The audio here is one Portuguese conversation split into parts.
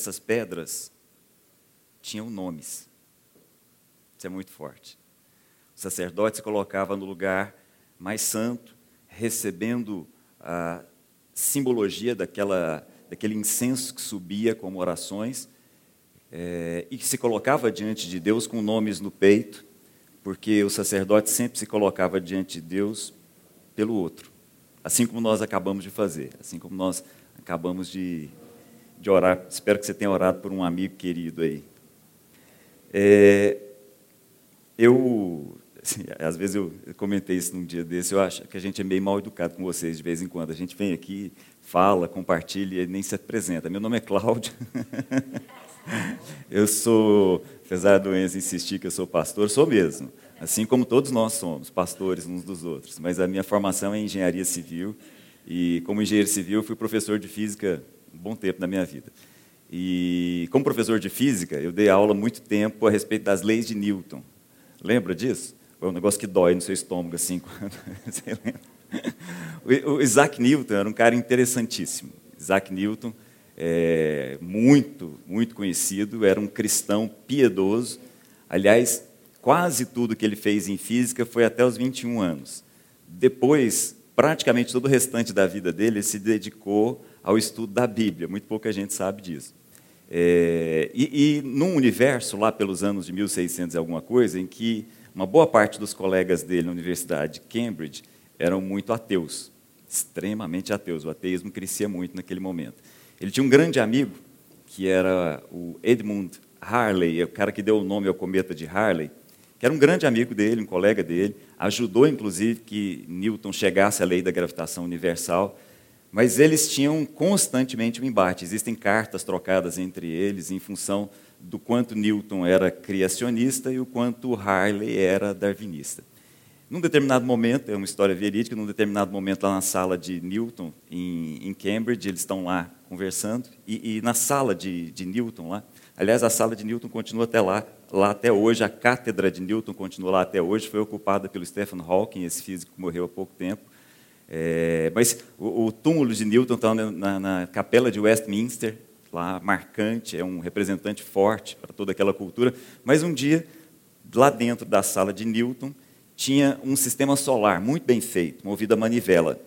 essas pedras tinham nomes. Isso é muito forte. O sacerdote se colocava no lugar mais santo, recebendo a simbologia daquela, daquele incenso que subia como orações, é, e que se colocava diante de Deus com nomes no peito, porque o sacerdote sempre se colocava diante de Deus pelo outro, assim como nós acabamos de fazer, assim como nós acabamos de, de orar. Espero que você tenha orado por um amigo querido aí. É, eu, assim, às vezes eu comentei isso num dia desse, eu acho que a gente é meio mal educado com vocês de vez em quando. A gente vem aqui, fala, compartilha e nem se apresenta. Meu nome é Cláudio. eu sou, apesar do Enzo insistir que eu sou pastor, sou mesmo. Assim como todos nós somos, pastores uns dos outros. Mas a minha formação é engenharia civil. E como engenheiro civil, fui professor de física um bom tempo na minha vida. E como professor de física, eu dei aula muito tempo a respeito das leis de Newton. Lembra disso? É um negócio que dói no seu estômago, assim, quando você lembra. O Isaac Newton era um cara interessantíssimo. Isaac Newton é, muito, muito conhecido, era um cristão piedoso. Aliás, quase tudo que ele fez em física foi até os 21 anos. Depois, praticamente todo o restante da vida dele, ele se dedicou ao estudo da Bíblia. Muito pouca gente sabe disso. É, e, e num universo, lá pelos anos de 1600 e alguma coisa, em que uma boa parte dos colegas dele na Universidade de Cambridge eram muito ateus, extremamente ateus. O ateísmo crescia muito naquele momento. Ele tinha um grande amigo, que era o Edmund Harley, o cara que deu o nome ao cometa de Harley, que era um grande amigo dele, um colega dele, ajudou inclusive que Newton chegasse à lei da gravitação universal, mas eles tinham constantemente um embate. Existem cartas trocadas entre eles em função do quanto Newton era criacionista e o quanto Harley era darwinista. Num determinado momento, é uma história verídica, num determinado momento lá na sala de Newton, em, em Cambridge, eles estão lá conversando, e, e na sala de, de, Newton lá, aliás, a sala de Newton continua até lá, lá até hoje, a cátedra de Newton continua lá até hoje, foi ocupada pelo Stephen Hawking, esse físico que morreu há pouco tempo, é, mas o, o, túmulo de Newton está na, na, capela de Westminster, lá marcante, é um representante forte para toda aquela cultura, mas um dia, lá dentro da sala de Newton, tinha um sistema solar muito bem feito, movido a manivela.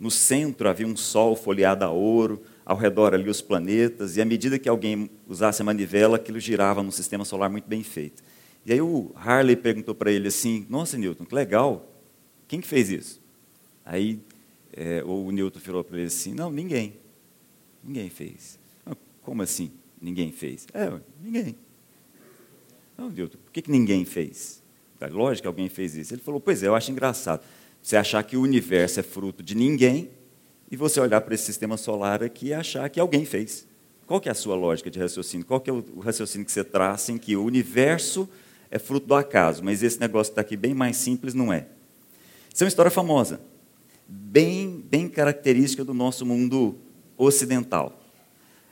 No centro havia um sol folheado a ouro, ao redor ali os planetas, e à medida que alguém usasse a manivela, aquilo girava num sistema solar muito bem feito. E aí o Harley perguntou para ele assim: Nossa, Newton, que legal, quem que fez isso? Aí é, o Newton falou para ele assim: Não, ninguém. Ninguém fez. Como assim? Ninguém fez? É, ninguém. Não, Newton, por que, que ninguém fez? É lógico que alguém fez isso. Ele falou: Pois é, eu acho engraçado. Você achar que o universo é fruto de ninguém e você olhar para esse sistema solar aqui e achar que alguém fez. Qual que é a sua lógica de raciocínio? Qual que é o raciocínio que você traça em que o universo é fruto do acaso, mas esse negócio está aqui bem mais simples, não é? Isso é uma história famosa, bem, bem característica do nosso mundo ocidental.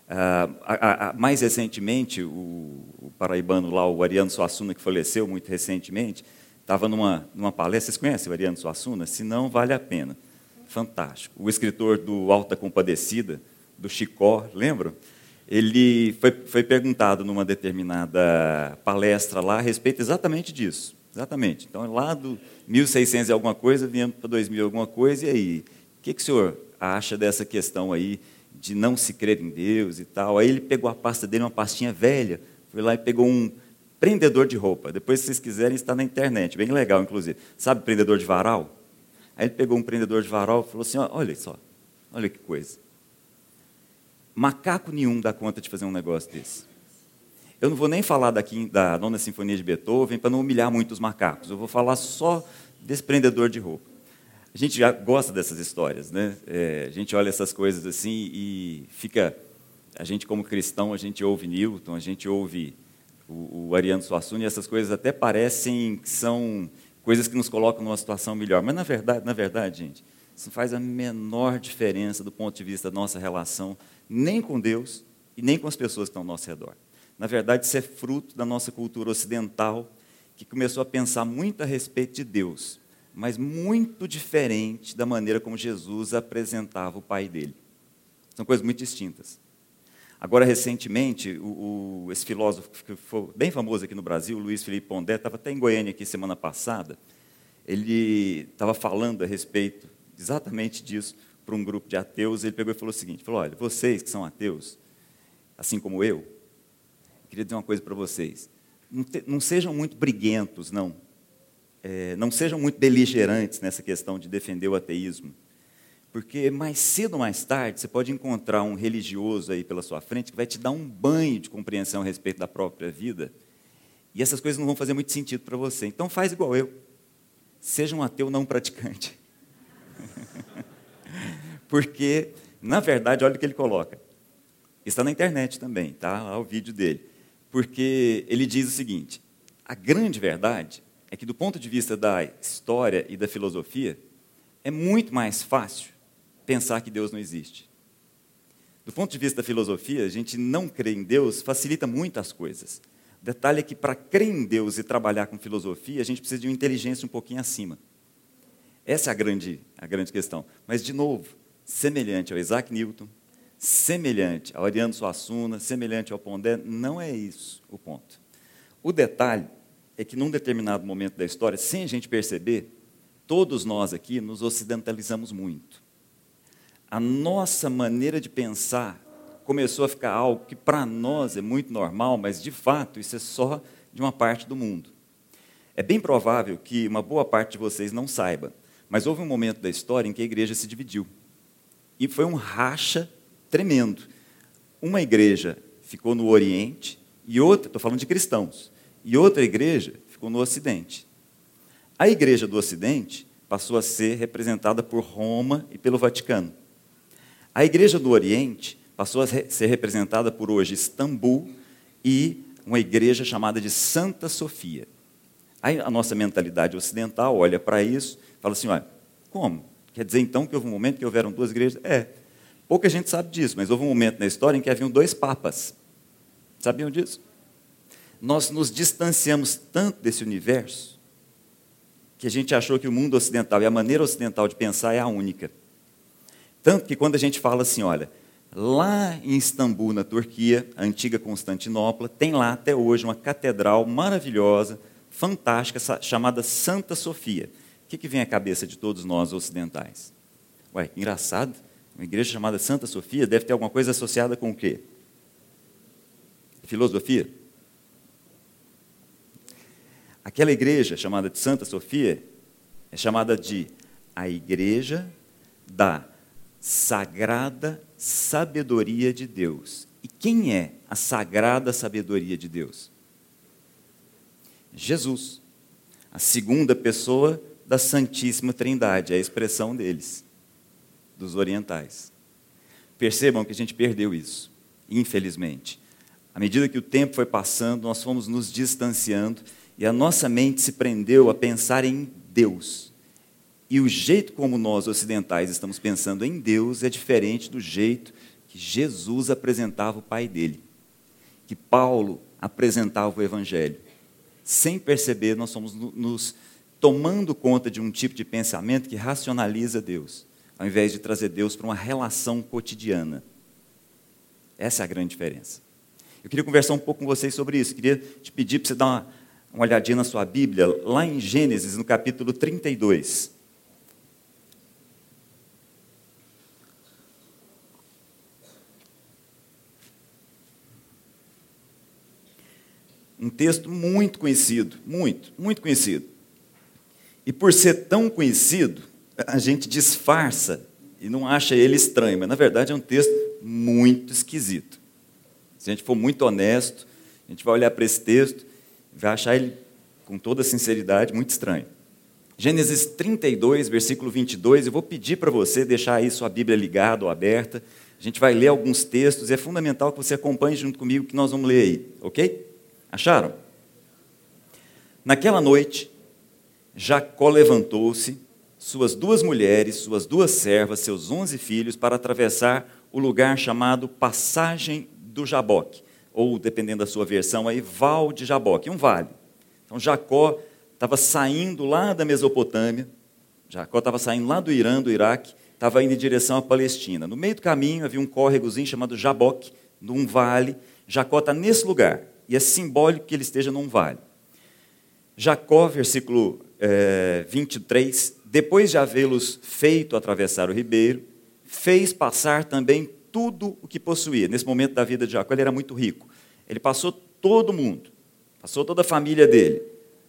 Ah, a, a, mais recentemente, o, o, paraibano lá, o Ariano Suassuna, que faleceu muito recentemente, estava numa, numa palestra. Vocês conhecem o Ariano Suassuna? Se não, vale a pena. Fantástico. O escritor do Alta Compadecida, do Chicó, lembram? Ele foi, foi perguntado numa determinada palestra lá a respeito exatamente disso. Exatamente. Então, lá do 1600 e alguma coisa, viemos para 2000 alguma coisa, e aí? O que, que o senhor acha dessa questão aí de não se crer em Deus e tal. Aí ele pegou a pasta dele, uma pastinha velha, foi lá e pegou um prendedor de roupa. Depois, se vocês quiserem, está na internet, bem legal, inclusive. Sabe prendedor de varal? Aí ele pegou um prendedor de varal e falou assim: olha só, olha que coisa. Macaco nenhum dá conta de fazer um negócio desse. Eu não vou nem falar daqui da Nona Sinfonia de Beethoven para não humilhar muito os macacos. Eu vou falar só desse prendedor de roupa. A gente já gosta dessas histórias, né? É, a gente olha essas coisas assim e fica. A gente, como cristão, a gente ouve Newton, a gente ouve o, o Ariano Suassuna, e essas coisas até parecem que são coisas que nos colocam numa situação melhor. Mas, na verdade, na verdade, gente, isso faz a menor diferença do ponto de vista da nossa relação, nem com Deus e nem com as pessoas que estão ao nosso redor. Na verdade, isso é fruto da nossa cultura ocidental, que começou a pensar muito a respeito de Deus mas muito diferente da maneira como Jesus apresentava o Pai dele. São coisas muito distintas. Agora, recentemente, o, o, esse filósofo que foi bem famoso aqui no Brasil, Luiz Felipe Pondé, estava até em Goiânia aqui semana passada, ele estava falando a respeito exatamente disso para um grupo de ateus, ele pegou e falou o seguinte, falou, olha, vocês que são ateus, assim como eu, queria dizer uma coisa para vocês, não, te, não, sejam muito briguentos, não, é, não sejam muito beligerantes nessa questão de defender o ateísmo, porque mais cedo ou mais tarde você pode encontrar um religioso aí pela sua frente que vai te dar um banho de compreensão a respeito da própria vida, e essas coisas não vão fazer muito sentido para você. Então faz igual eu. Seja um ateu não praticante. porque, na verdade, olha o que ele coloca. Está na internet também, tá? Lá o vídeo dele. Porque ele diz o seguinte: a grande verdade é que, do ponto de vista da história e da filosofia, é muito mais fácil pensar que Deus não existe. Do ponto de vista da filosofia, a gente não crer em Deus facilita muito as coisas. O detalhe é que para crer em Deus e trabalhar com filosofia, a gente precisa de uma inteligência um pouquinho acima. Essa é a grande, a grande questão. Mas, de novo, semelhante ao Isaac Newton, semelhante ao Ariano Suassuna, semelhante ao Pondé, não é isso o ponto. O detalhe é que, num determinado momento da história, sem a gente perceber, todos nós aqui nos ocidentalizamos muito a nossa maneira de pensar começou a ficar algo que para nós é muito normal, mas de fato isso é só de uma parte do mundo. É bem provável que uma boa parte de vocês não saiba, mas houve um momento da história em que a igreja se dividiu. E foi um racha tremendo. Uma igreja ficou no Oriente e outra, estou falando de cristãos, e outra igreja ficou no Ocidente. A igreja do Ocidente passou a ser representada por Roma e pelo Vaticano. A igreja do Oriente passou a ser representada por hoje Istambul e uma igreja chamada de Santa Sofia. Aí a nossa mentalidade ocidental olha para isso fala assim: olha, como? Quer dizer então que houve um momento que houveram duas igrejas? É. Pouca gente sabe disso, mas houve um momento na história em que haviam dois papas. Sabiam disso? Nós nos distanciamos tanto desse universo que a gente achou que o mundo ocidental e a maneira ocidental de pensar é a única. Tanto que quando a gente fala assim, olha, lá em Istambul, na Turquia, a antiga Constantinopla, tem lá até hoje uma catedral maravilhosa, fantástica, chamada Santa Sofia. O que, vem à cabeça de todos nós ocidentais? Ué, engraçado, uma igreja chamada Santa Sofia deve ter alguma coisa associada com o quê? Filosofia? Aquela igreja chamada de Santa Sofia é chamada de a igreja da sagrada sabedoria de Deus. E quem é a sagrada sabedoria de Deus? Jesus, a segunda pessoa da Santíssima Trindade, é a expressão deles, dos orientais. Percebam que a gente perdeu isso, infelizmente. À medida que o tempo foi passando, nós fomos nos distanciando e a nossa mente se prendeu a pensar em Deus e o jeito como nós ocidentais estamos pensando em Deus é diferente do jeito que Jesus apresentava o Pai dele, que Paulo apresentava o Evangelho. Sem perceber, nós somos nos tomando conta de um tipo de pensamento que racionaliza Deus, ao invés de trazer Deus para uma relação cotidiana. Essa é a grande diferença. Eu queria conversar um pouco com vocês sobre isso. Eu queria te pedir para você dar uma, uma olhadinha na sua Bíblia, lá em Gênesis, no capítulo 32. Um texto muito conhecido, muito, muito conhecido. E por ser tão conhecido, a gente disfarça e não acha ele estranho, mas na verdade é um texto muito esquisito. Se a gente for muito honesto, a gente vai olhar para esse texto e vai achar ele, com toda sinceridade, muito estranho. Gênesis 32, versículo 22, eu vou pedir para você deixar aí sua Bíblia ligada ou aberta. A gente vai ler alguns textos e é fundamental que você acompanhe junto comigo que nós vamos ler aí, ok? Acharam? Naquela noite, Jacó levantou-se, suas duas mulheres, suas duas servas, seus onze filhos, para atravessar o lugar chamado Passagem do Jaboque, ou, dependendo da sua versão, aí, Val de Jaboque, um vale. Então, Jacó estava saindo lá da Mesopotâmia, Jacó estava saindo lá do Irã, do Iraque, estava indo em direção à Palestina. No meio do caminho havia um córregozinho chamado Jaboque, num vale. Jacó está nesse lugar, e é simbólico que ele esteja num vale. Jacó, versículo é, 23, depois de havê-los feito atravessar o ribeiro, fez passar também tudo o que possuía. Nesse momento da vida de Jacó, ele era muito rico. Ele passou todo mundo, passou toda a família dele,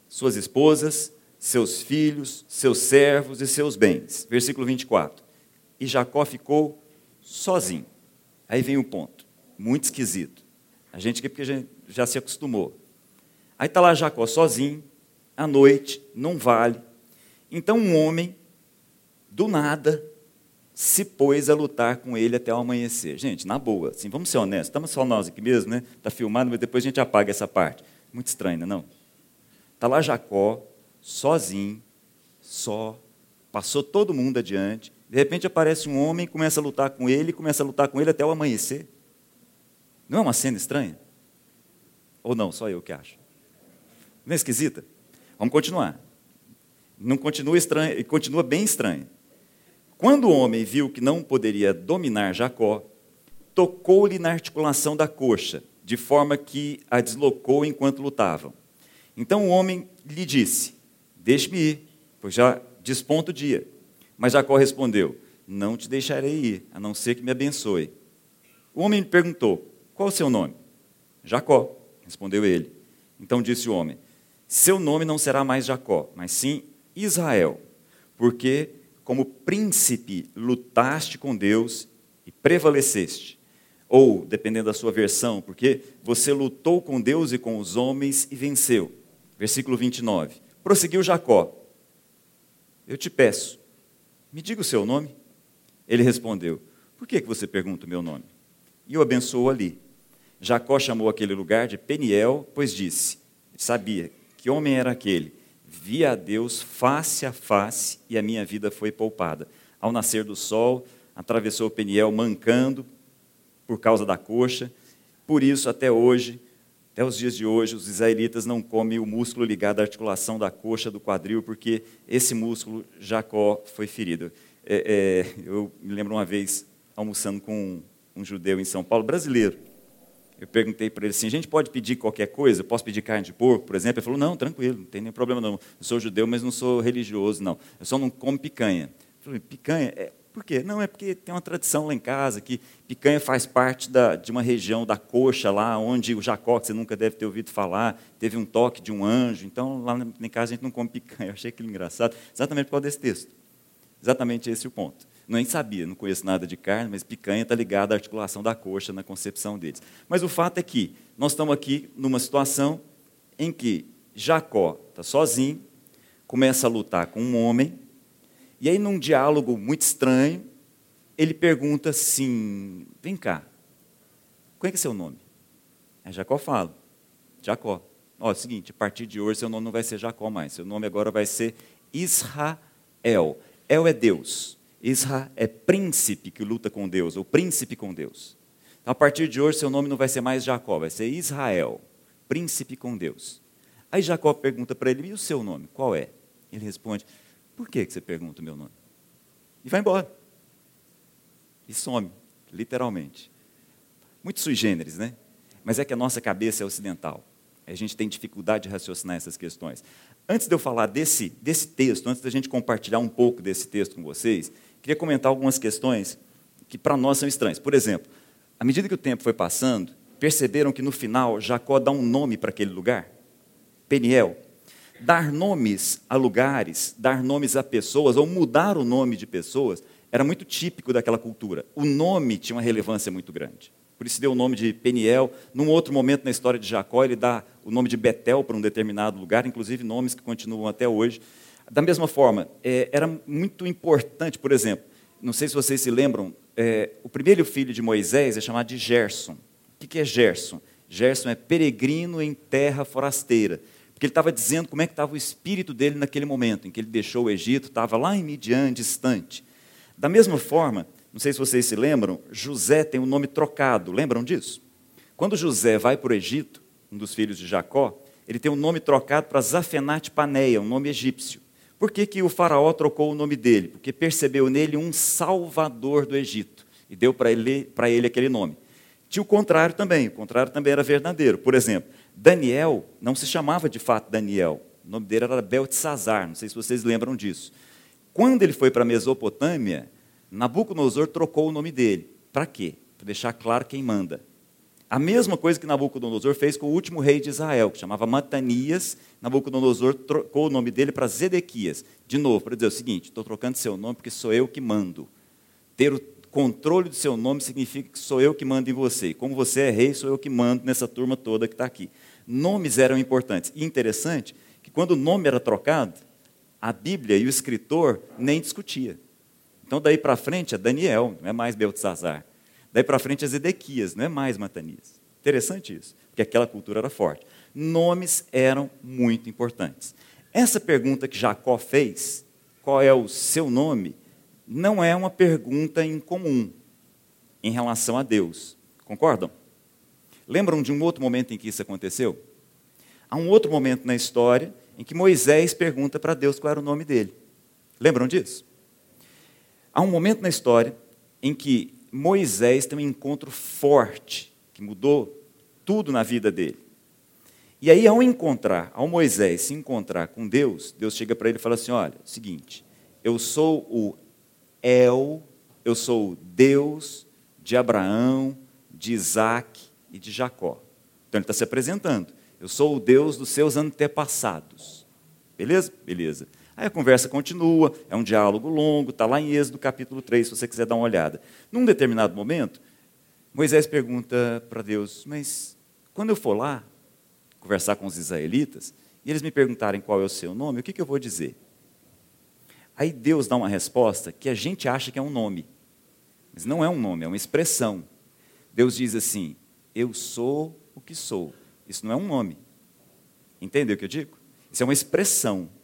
suas esposas, seus filhos, seus servos e seus bens. Versículo 24. E Jacó ficou sozinho. Aí vem o um ponto, muito esquisito. A gente aqui, porque já, já se acostumou. Aí está lá Jacó sozinho, à noite, num vale. Então um homem, do nada, se pôs a lutar com ele até o amanhecer. Gente, na boa, assim, vamos ser honestos, estamos só nós aqui mesmo, né? Está filmado, mas depois a gente apaga essa parte. Muito estranho, não? Está lá Jacó, sozinho, só, passou todo mundo adiante. De repente aparece um homem, começa a lutar com ele, começa a lutar com ele até o amanhecer. Não é uma cena estranha? Ou não, só eu que acho. Não é esquisita? Vamos continuar. Não continua continua bem estranho. Quando o homem viu que não poderia dominar Jacó, tocou-lhe na articulação da coxa, de forma que a deslocou enquanto lutavam. Então o homem lhe disse: Deixe-me ir, pois já desponta o dia. Mas Jacó respondeu: Não te deixarei ir, a não ser que me abençoe. O homem lhe perguntou: Qual o seu nome? Jacó, respondeu ele. Então disse o homem: Seu nome não será mais Jacó, mas sim Israel, porque como príncipe lutaste com Deus e prevaleceste. Ou, dependendo da sua versão, porque você lutou com Deus e com os homens e venceu. Versículo 29. Prosseguiu Jacó: Eu te peço, me diga o seu nome. Ele respondeu: Por que, que você pergunta o meu nome? E o abençoou ali. Jacó chamou aquele lugar de Peniel, pois disse: Sabia que homem era aquele. Via a Deus face a face e a minha vida foi poupada. Ao nascer do sol, atravessou Peniel mancando por causa da coxa. Por isso, até hoje, até os dias de hoje, os israelitas não comem o músculo ligado à articulação da coxa, do quadril, porque esse músculo, Jacó, foi ferido. É, é, eu me lembro uma vez, almoçando com um, um judeu em São Paulo, brasileiro. Eu perguntei para ele assim: a gente pode pedir qualquer coisa? posso pedir carne de porco, por exemplo? Ele falou: não, tranquilo, não tem nenhum problema não. Eu sou judeu, mas não sou religioso, não. Eu só não como picanha. Eu falei: picanha? É, por quê? Não, é porque tem uma tradição lá em casa que picanha faz parte da, de uma região da coxa lá, onde o Jacó, que você nunca deve ter ouvido falar, teve um toque de um anjo. Então, lá em casa a gente não come picanha. Eu achei aquilo engraçado, exatamente por causa desse texto. Exatamente esse o ponto. Nem sabia, não conheço nada de carne, mas picanha está ligada à articulação da coxa na concepção deles. Mas o fato é que nós estamos aqui numa situação em que Jacó está sozinho, começa a lutar com um homem, e aí, num diálogo muito estranho, ele pergunta assim: vem cá, qual é, que é seu nome? Aí Jacó fala: Jacó. Ó, é o seguinte, a partir de hoje seu nome não vai ser Jacó mais, seu nome agora vai ser Israel. El é Deus. Israel é príncipe que luta com Deus, ou príncipe com Deus. Então, a partir de hoje seu nome não vai ser mais Jacó, vai ser Israel, príncipe com Deus. Aí Jacó pergunta para ele: e o seu nome? Qual é? Ele responde: por que, que você pergunta o meu nome? E vai embora. E some, literalmente. Muito sui generis, né? Mas é que a nossa cabeça é ocidental. A gente tem dificuldade de raciocinar essas questões. Antes de eu falar desse, desse texto, antes da gente compartilhar um pouco desse texto com vocês, queria comentar algumas questões que para nós são estranhas. Por exemplo, à medida que o tempo foi passando, perceberam que no final Jacó dá um nome para aquele lugar? Peniel dar nomes a lugares, dar nomes a pessoas, ou mudar o nome de pessoas, era muito típico daquela cultura. O nome tinha uma relevância muito grande. Por isso deu o nome de Peniel. Num outro momento na história de Jacó, ele dá o nome de Betel para um determinado lugar, inclusive nomes que continuam até hoje. Da mesma forma, é, era muito importante, por exemplo, não sei se vocês se lembram, é, o primeiro filho de Moisés é chamado de Gerson. O que é Gerson? Gerson é peregrino em terra forasteira porque ele estava dizendo como é que estava o espírito dele naquele momento, em que ele deixou o Egito, estava lá em Midian, distante. Da mesma forma, não sei se vocês se lembram, José tem um nome trocado, lembram disso? Quando José vai para o Egito, um dos filhos de Jacó, ele tem um nome trocado para Zafenat Paneia, um nome egípcio. Por que, que o faraó trocou o nome dele? Porque percebeu nele um salvador do Egito e deu para ele, ele aquele nome. Tinha o contrário também, o contrário também era verdadeiro. Por exemplo, Daniel não se chamava de fato Daniel, o nome dele era Beltesazar, não sei se vocês lembram disso. Quando ele foi para a Mesopotâmia, Nabucodonosor trocou o nome dele. Para quê? Para deixar claro quem manda. A mesma coisa que Nabucodonosor fez com o último rei de Israel, que chamava Matanias. Nabucodonosor trocou o nome dele para Zedequias. De novo, para dizer o seguinte: estou trocando seu nome porque sou eu que mando. Ter o controle do seu nome significa que sou eu que mando em você. Como você é rei, sou eu que mando nessa turma toda que está aqui. Nomes eram importantes. E interessante que quando o nome era trocado, a Bíblia e o escritor nem discutia. Então, daí para frente é Daniel, não é mais Beltzazar. Daí para frente é Zedequias, não é mais Matanias. Interessante isso, porque aquela cultura era forte. Nomes eram muito importantes. Essa pergunta que Jacó fez, qual é o seu nome, não é uma pergunta incomum em relação a Deus. Concordam? Lembram de um outro momento em que isso aconteceu? Há um outro momento na história em que Moisés pergunta para Deus qual era o nome dele. Lembram disso? Há um momento na história em que Moisés tem um encontro forte que mudou tudo na vida dele. E aí, ao encontrar, ao Moisés se encontrar com Deus, Deus chega para ele e fala assim: Olha, seguinte, eu sou o El, eu sou o Deus de Abraão, de Isaac e de Jacó. Então ele está se apresentando. Eu sou o Deus dos seus antepassados. Beleza? Beleza. Aí a conversa continua, é um diálogo longo, está lá em Êxodo capítulo 3, se você quiser dar uma olhada. Num determinado momento, Moisés pergunta para Deus: Mas quando eu for lá conversar com os israelitas, e eles me perguntarem qual é o seu nome, o que, que eu vou dizer? Aí Deus dá uma resposta que a gente acha que é um nome, mas não é um nome, é uma expressão. Deus diz assim: Eu sou o que sou. Isso não é um nome. Entendeu o que eu digo? Isso é uma expressão.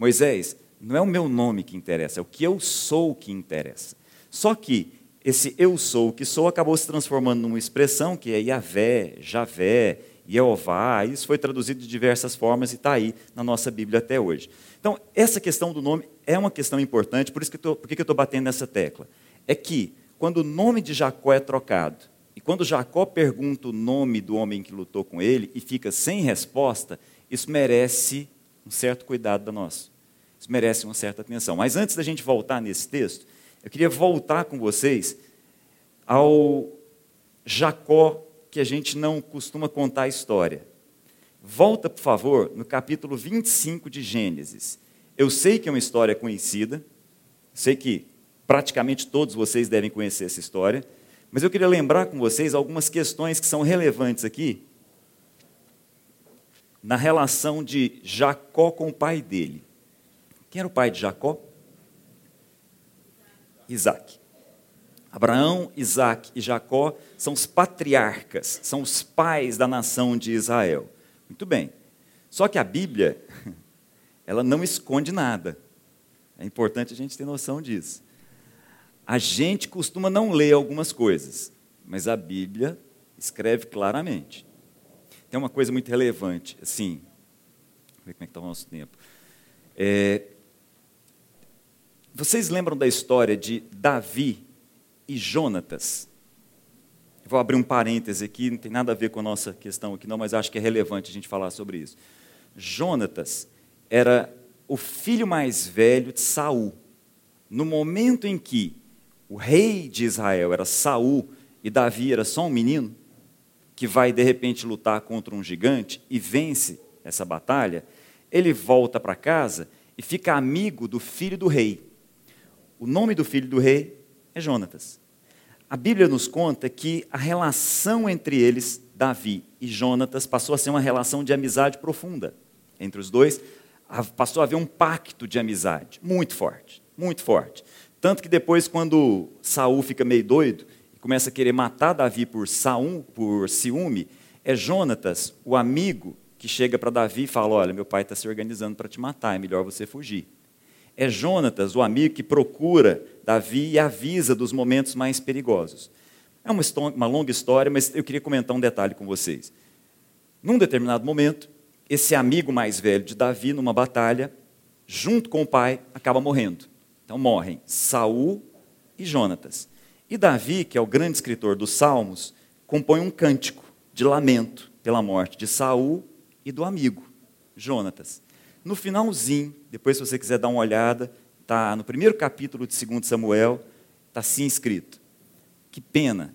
Moisés, não é o meu nome que interessa, é o que eu sou que interessa. Só que esse eu sou o que sou acabou se transformando numa expressão que é Yahvé, Javé, Jeová. Isso foi traduzido de diversas formas e está aí na nossa Bíblia até hoje. Então, essa questão do nome é uma questão importante, por isso que eu estou batendo nessa tecla? É que, quando o nome de Jacó é trocado, e quando Jacó pergunta o nome do homem que lutou com ele e fica sem resposta, isso merece um certo cuidado da nossa. Isso merece uma certa atenção. Mas antes da gente voltar nesse texto, eu queria voltar com vocês ao Jacó, que a gente não costuma contar a história. Volta, por favor, no capítulo 25 de Gênesis. Eu sei que é uma história conhecida, sei que praticamente todos vocês devem conhecer essa história, mas eu queria lembrar com vocês algumas questões que são relevantes aqui na relação de Jacó com o pai dele. Quem era o pai de Jacó? Isaac. Abraão, Isaac e Jacó são os patriarcas, são os pais da nação de Israel. Muito bem. Só que a Bíblia, ela não esconde nada. É importante a gente ter noção disso. A gente costuma não ler algumas coisas, mas a Bíblia escreve claramente tem uma coisa muito relevante, assim, ver como é que está o nosso tempo. É, vocês lembram da história de Davi e Jonatas? Vou abrir um parêntese aqui, não tem nada a ver com a nossa questão aqui, não, mas acho que é relevante a gente falar sobre isso. Jonatas era o filho mais velho de Saul. No momento em que o rei de Israel era Saul e Davi era só um menino, que vai de repente lutar contra um gigante e vence essa batalha, ele volta para casa e fica amigo do filho do rei. O nome do filho do rei é Jonatas. A Bíblia nos conta que a relação entre eles, Davi e Jonatas, passou a ser uma relação de amizade profunda entre os dois. Passou a haver um pacto de amizade muito forte, muito forte. Tanto que depois, quando Saul fica meio doido começa a querer matar Davi por, saum, por ciúme, é Jonatas, o amigo, que chega para Davi e fala: Olha, meu pai está se organizando para te matar, é melhor você fugir. É Jonatas, o amigo que procura Davi e avisa dos momentos mais perigosos. É uma, uma longa história, mas eu queria comentar um detalhe com vocês. Num determinado momento, esse amigo mais velho de Davi, numa batalha, junto com o pai, acaba morrendo. Então morrem Saul e Jonatas. E Davi, que é o grande escritor dos Salmos, compõe um cântico de lamento pela morte de Saul e do amigo, Jonatas. No finalzinho, depois se você quiser dar uma olhada, está no primeiro capítulo de 2 Samuel, está assim escrito: Que pena,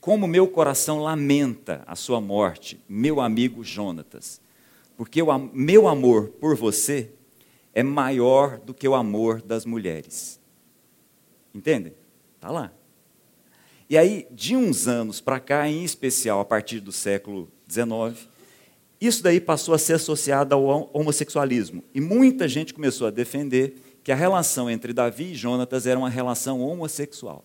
como meu coração lamenta a sua morte, meu amigo Jonatas, porque o meu amor por você é maior do que o amor das mulheres. Entendem? Está lá. E aí, de uns anos para cá, em especial a partir do século XIX, isso daí passou a ser associado ao homossexualismo. E muita gente começou a defender que a relação entre Davi e Jonatas era uma relação homossexual.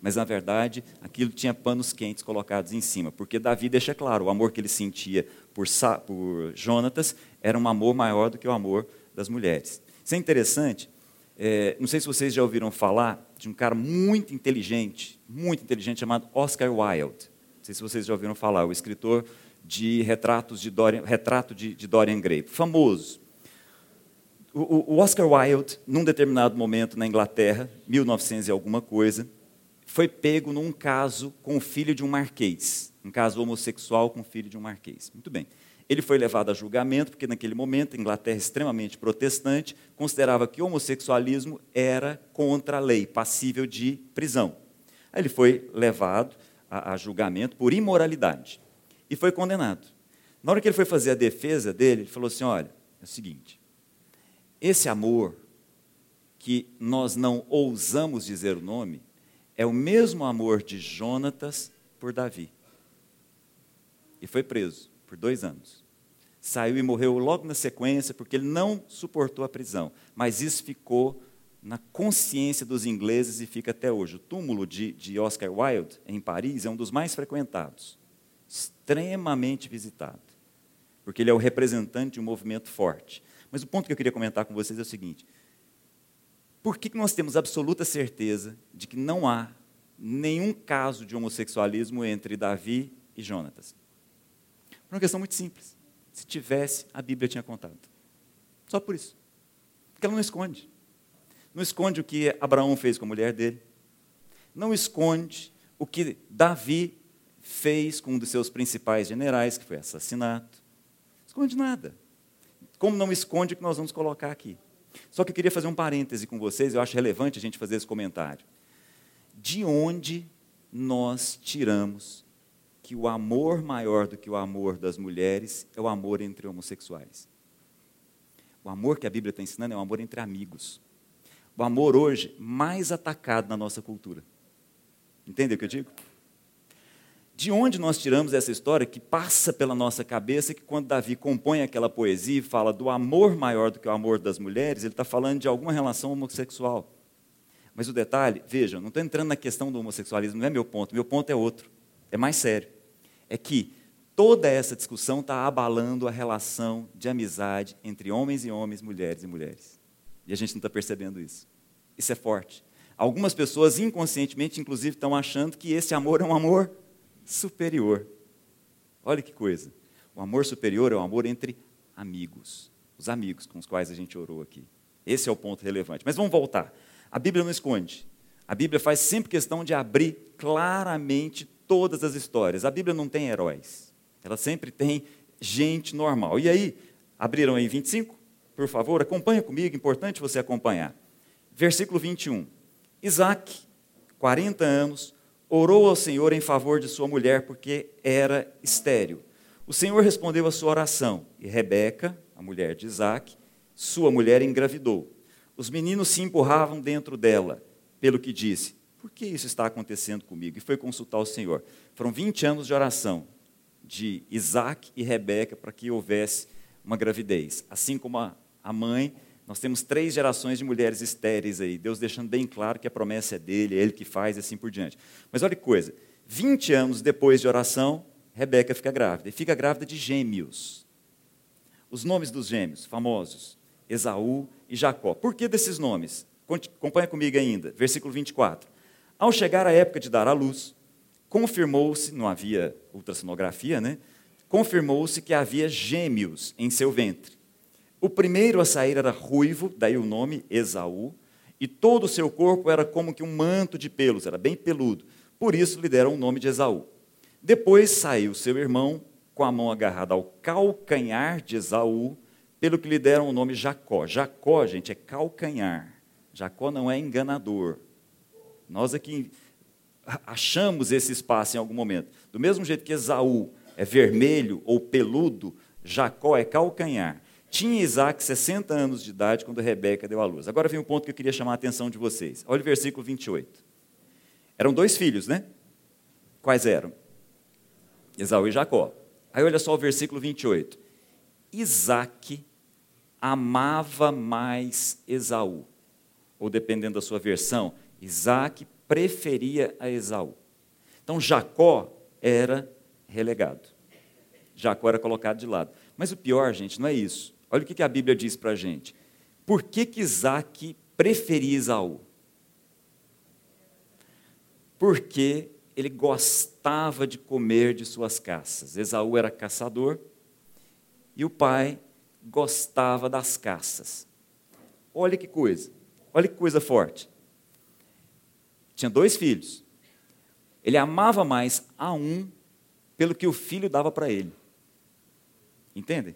Mas, na verdade, aquilo tinha panos quentes colocados em cima, porque Davi deixa claro, o amor que ele sentia por, por Jonatas era um amor maior do que o amor das mulheres. Isso é interessante, é, não sei se vocês já ouviram falar de um cara muito inteligente, muito inteligente, chamado Oscar Wilde. Não sei se vocês já ouviram falar, o escritor de retratos de Dorian, retrato de, de Dorian Gray, famoso. O, o Oscar Wilde, num determinado momento na Inglaterra, 1900 e alguma coisa, foi pego num caso com o filho de um marquês, um caso homossexual com o filho de um marquês. Muito bem. Ele foi levado a julgamento, porque naquele momento, a Inglaterra extremamente protestante, considerava que o homossexualismo era contra a lei, passível de prisão. Aí ele foi levado a, a julgamento por imoralidade e foi condenado. Na hora que ele foi fazer a defesa dele, ele falou assim: olha, é o seguinte, esse amor que nós não ousamos dizer o nome é o mesmo amor de Jonatas por Davi. E foi preso por dois anos. Saiu e morreu logo na sequência, porque ele não suportou a prisão. Mas isso ficou na consciência dos ingleses e fica até hoje. O túmulo de, de Oscar Wilde, em Paris, é um dos mais frequentados, extremamente visitado, porque ele é o representante de um movimento forte. Mas o ponto que eu queria comentar com vocês é o seguinte: por que nós temos absoluta certeza de que não há nenhum caso de homossexualismo entre Davi e Jonatas? Por uma questão muito simples. Se tivesse, a Bíblia tinha contado. Só por isso. Porque ela não esconde. Não esconde o que Abraão fez com a mulher dele. Não esconde o que Davi fez com um dos seus principais generais, que foi assassinato. Esconde nada. Como não esconde o que nós vamos colocar aqui. Só que eu queria fazer um parêntese com vocês, eu acho relevante a gente fazer esse comentário. De onde nós tiramos que o amor maior do que o amor das mulheres é o amor entre homossexuais. O amor que a Bíblia está ensinando é o amor entre amigos. O amor hoje mais atacado na nossa cultura. Entendeu o que eu digo? De onde nós tiramos essa história que passa pela nossa cabeça que quando Davi compõe aquela poesia e fala do amor maior do que o amor das mulheres, ele está falando de alguma relação homossexual. Mas o detalhe, vejam, não estou entrando na questão do homossexualismo, não é meu ponto, meu ponto é outro, é mais sério é que toda essa discussão está abalando a relação de amizade entre homens e homens, mulheres e mulheres. E a gente não está percebendo isso. Isso é forte. Algumas pessoas, inconscientemente, inclusive, estão achando que esse amor é um amor superior. Olha que coisa. O amor superior é o amor entre amigos. Os amigos com os quais a gente orou aqui. Esse é o ponto relevante. Mas vamos voltar. A Bíblia não esconde. A Bíblia faz sempre questão de abrir claramente todas as histórias. A Bíblia não tem heróis. Ela sempre tem gente normal. E aí, abriram aí 25? Por favor, acompanha comigo, importante você acompanhar. Versículo 21. Isaac, 40 anos, orou ao Senhor em favor de sua mulher, porque era estéril. O Senhor respondeu a sua oração, e Rebeca, a mulher de Isaac, sua mulher engravidou. Os meninos se empurravam dentro dela, pelo que disse: por que isso está acontecendo comigo? E foi consultar o Senhor. Foram 20 anos de oração de Isaac e Rebeca para que houvesse uma gravidez. Assim como a mãe, nós temos três gerações de mulheres estéreis aí. Deus deixando bem claro que a promessa é dele, é ele que faz e assim por diante. Mas olha que coisa: 20 anos depois de oração, Rebeca fica grávida. E fica grávida de gêmeos. Os nomes dos gêmeos famosos: Esaú e Jacó. Por que desses nomes? Acompanha comigo ainda, versículo 24. Ao chegar a época de dar à luz, confirmou-se, não havia ultrassonografia, né? Confirmou-se que havia gêmeos em seu ventre. O primeiro a sair era ruivo, daí o nome Esaú, e todo o seu corpo era como que um manto de pelos, era bem peludo. Por isso lhe deram o nome de Esaú. Depois saiu seu irmão com a mão agarrada ao calcanhar de Esaú, pelo que lhe deram o nome Jacó. Jacó, gente, é calcanhar. Jacó não é enganador. Nós aqui achamos esse espaço em algum momento. Do mesmo jeito que Esaú é vermelho ou peludo, Jacó é calcanhar. Tinha Isaac 60 anos de idade quando Rebeca deu à luz. Agora vem um ponto que eu queria chamar a atenção de vocês. Olha o versículo 28. Eram dois filhos, né? Quais eram? Esaú e Jacó. Aí olha só o versículo 28. Isaac amava mais Esaú. Ou dependendo da sua versão, Isaac preferia a Esaú. Então Jacó era relegado. Jacó era colocado de lado. Mas o pior, gente, não é isso. Olha o que a Bíblia diz para a gente. Por que, que Isaac preferia Esaú? Porque ele gostava de comer de suas caças. Esaú era caçador e o pai gostava das caças. Olha que coisa, olha que coisa forte. Tinha dois filhos. Ele amava mais a um pelo que o filho dava para ele. Entendem?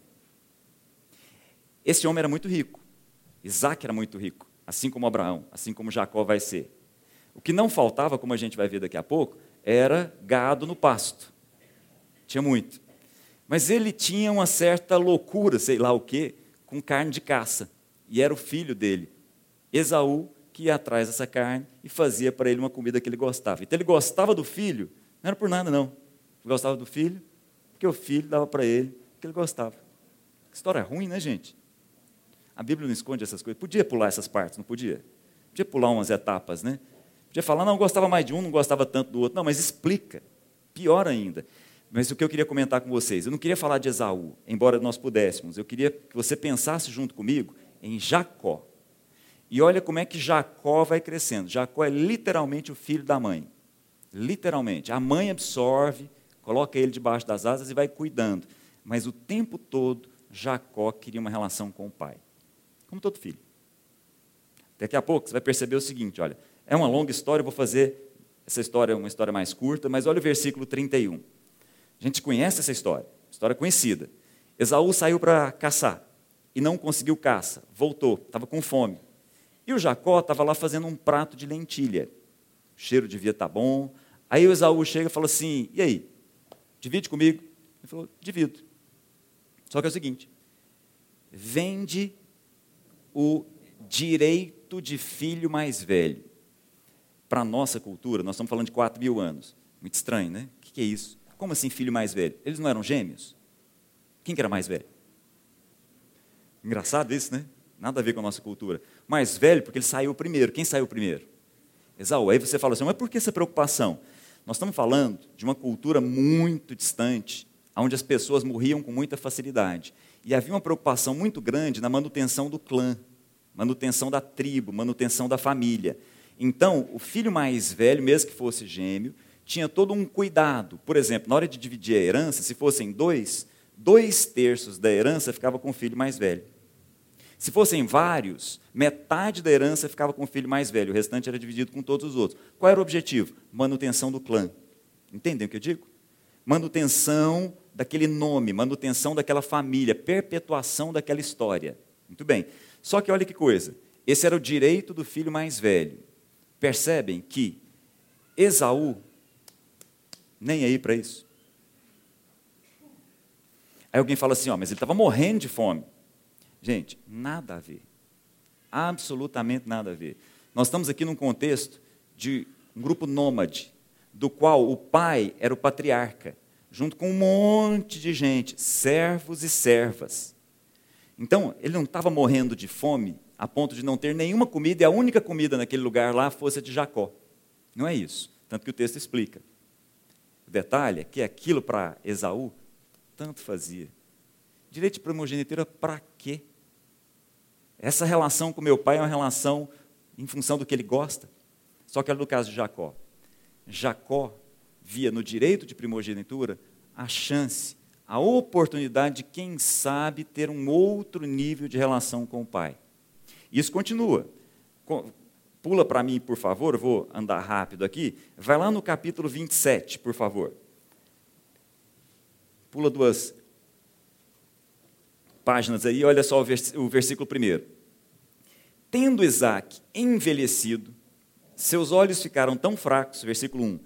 Esse homem era muito rico. Isaac era muito rico, assim como Abraão, assim como Jacó vai ser. O que não faltava, como a gente vai ver daqui a pouco, era gado no pasto. Tinha muito. Mas ele tinha uma certa loucura, sei lá o quê, com carne de caça. E era o filho dele, Esaú, que ia atrás dessa carne e fazia para ele uma comida que ele gostava. Então ele gostava do filho, não era por nada não. Ele gostava do filho, porque o filho dava para ele o que ele gostava. Que história ruim, né, gente? A Bíblia não esconde essas coisas. Podia pular essas partes, não podia? Podia pular umas etapas, né? Podia falar, não, gostava mais de um, não gostava tanto do outro. Não, mas explica. Pior ainda. Mas o que eu queria comentar com vocês, eu não queria falar de Esaú, embora nós pudéssemos. Eu queria que você pensasse junto comigo em Jacó. E olha como é que Jacó vai crescendo. Jacó é literalmente o filho da mãe. Literalmente. A mãe absorve, coloca ele debaixo das asas e vai cuidando. Mas o tempo todo, Jacó queria uma relação com o pai como todo filho. Daqui a pouco você vai perceber o seguinte: olha, é uma longa história, eu vou fazer essa história uma história mais curta, mas olha o versículo 31. A gente conhece essa história, história conhecida. Esaú saiu para caçar e não conseguiu caça, voltou, estava com fome. E o Jacó estava lá fazendo um prato de lentilha. O cheiro devia estar tá bom. Aí o Esaú chega e fala assim: e aí? Divide comigo? Ele falou: divido. Só que é o seguinte: vende o direito de filho mais velho. Para a nossa cultura, nós estamos falando de 4 mil anos. Muito estranho, né? O que é isso? Como assim filho mais velho? Eles não eram gêmeos? Quem que era mais velho? Engraçado isso, né? Nada a ver com a nossa cultura. Mais velho porque ele saiu primeiro. Quem saiu primeiro? Esaú. Aí você fala assim, mas por que essa preocupação? Nós estamos falando de uma cultura muito distante, onde as pessoas morriam com muita facilidade. E havia uma preocupação muito grande na manutenção do clã, manutenção da tribo, manutenção da família. Então, o filho mais velho, mesmo que fosse gêmeo, tinha todo um cuidado. Por exemplo, na hora de dividir a herança, se fossem dois, dois terços da herança ficava com o filho mais velho. Se fossem vários, metade da herança ficava com o filho mais velho, o restante era dividido com todos os outros. Qual era o objetivo? Manutenção do clã. Entendem o que eu digo? Manutenção daquele nome, manutenção daquela família, perpetuação daquela história. Muito bem. Só que olha que coisa, esse era o direito do filho mais velho. Percebem que Esaú nem aí para isso. Aí alguém fala assim, ó, mas ele estava morrendo de fome. Gente, nada a ver. Absolutamente nada a ver. Nós estamos aqui num contexto de um grupo nômade, do qual o pai era o patriarca junto com um monte de gente, servos e servas. Então, ele não estava morrendo de fome a ponto de não ter nenhuma comida e a única comida naquele lugar lá fosse a de Jacó. Não é isso. Tanto que o texto explica. O detalhe é que aquilo para Esaú tanto fazia. Direito de primogenitura para quê? Essa relação com meu pai é uma relação em função do que ele gosta. Só que era no caso de Jacó. Jacó via no direito de primogenitura a chance, a oportunidade de, quem sabe, ter um outro nível de relação com o pai. Isso continua. Pula para mim, por favor, vou andar rápido aqui. Vai lá no capítulo 27, por favor. Pula duas páginas aí, olha só o, vers o versículo primeiro. Tendo Isaac envelhecido, seus olhos ficaram tão fracos, versículo 1,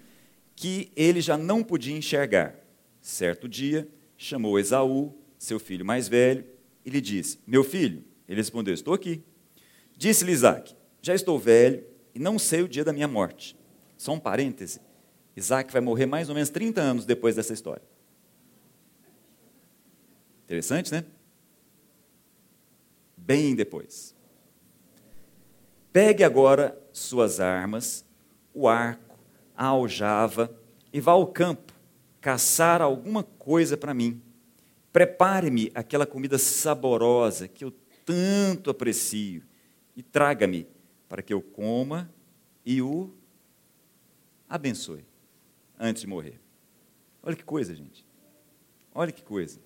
que ele já não podia enxergar. Certo dia, chamou Esaú, seu filho mais velho, e lhe disse: Meu filho, ele respondeu: Estou aqui. Disse-lhe Isaac: Já estou velho e não sei o dia da minha morte. Só um parêntese: Isaac vai morrer mais ou menos 30 anos depois dessa história. Interessante, né? Bem depois. Pegue agora suas armas, o arco, a aljava, e vá ao campo caçar alguma coisa para mim. Prepare-me aquela comida saborosa que eu tanto aprecio e traga-me para que eu coma e o abençoe antes de morrer. Olha que coisa, gente. Olha que coisa.